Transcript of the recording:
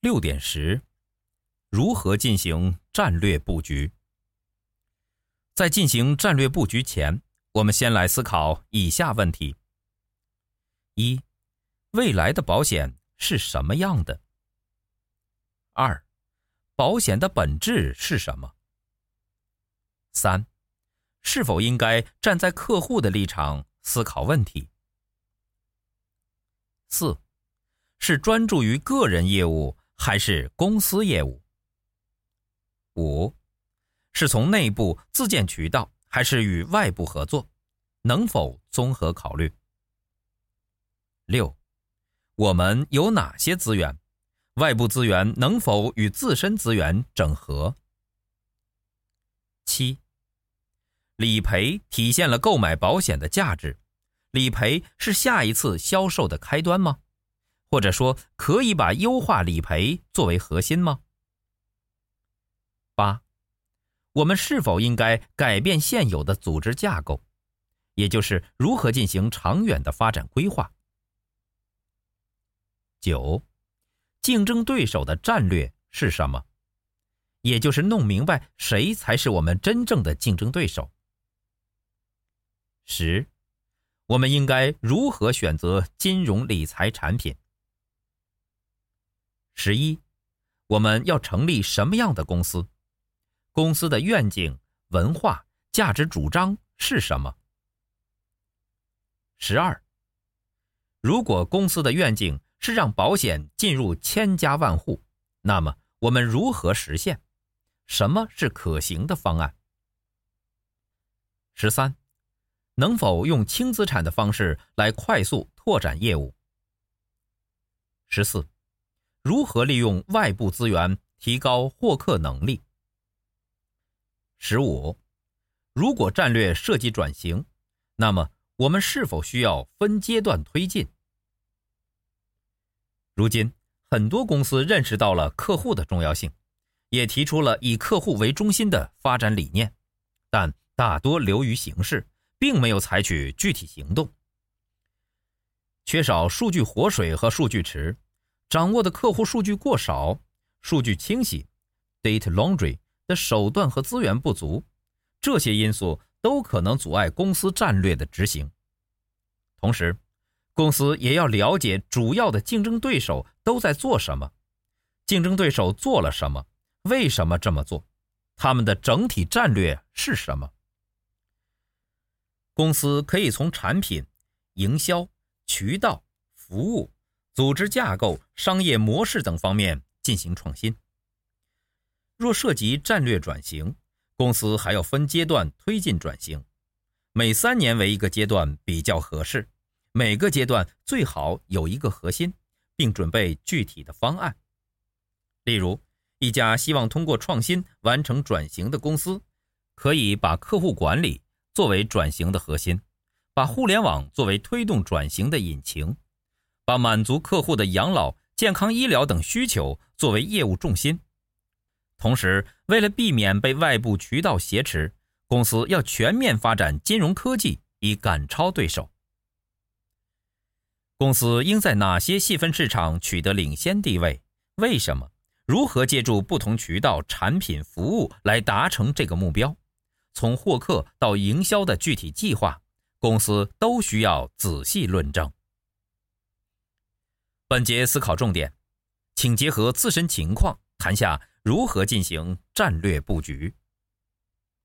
六点十，如何进行战略布局？在进行战略布局前，我们先来思考以下问题：一、未来的保险是什么样的？二、保险的本质是什么？三、是否应该站在客户的立场思考问题？四、是专注于个人业务还是公司业务？五、是从内部自建渠道还是与外部合作？能否综合考虑？六、我们有哪些资源？外部资源能否与自身资源整合？七、理赔体现了购买保险的价值，理赔是下一次销售的开端吗？或者说，可以把优化理赔作为核心吗？八、我们是否应该改变现有的组织架构？也就是如何进行长远的发展规划？九、竞争对手的战略是什么？也就是弄明白谁才是我们真正的竞争对手。十、我们应该如何选择金融理财产品？十一，我们要成立什么样的公司？公司的愿景、文化、价值主张是什么？十二，如果公司的愿景是让保险进入千家万户，那么我们如何实现？什么是可行的方案？十三，能否用轻资产的方式来快速拓展业务？十四。如何利用外部资源提高获客能力？十五，如果战略设计转型，那么我们是否需要分阶段推进？如今，很多公司认识到了客户的重要性，也提出了以客户为中心的发展理念，但大多流于形式，并没有采取具体行动，缺少数据活水和数据池。掌握的客户数据过少，数据清洗 （data laundry） 的手段和资源不足，这些因素都可能阻碍公司战略的执行。同时，公司也要了解主要的竞争对手都在做什么，竞争对手做了什么，为什么这么做，他们的整体战略是什么。公司可以从产品、营销、渠道、服务。组织架构、商业模式等方面进行创新。若涉及战略转型，公司还要分阶段推进转型，每三年为一个阶段比较合适。每个阶段最好有一个核心，并准备具体的方案。例如，一家希望通过创新完成转型的公司，可以把客户管理作为转型的核心，把互联网作为推动转型的引擎。把满足客户的养老、健康、医疗等需求作为业务重心，同时，为了避免被外部渠道挟持，公司要全面发展金融科技，以赶超对手。公司应在哪些细分市场取得领先地位？为什么？如何借助不同渠道、产品、服务来达成这个目标？从获客到营销的具体计划，公司都需要仔细论证。本节思考重点，请结合自身情况谈下如何进行战略布局。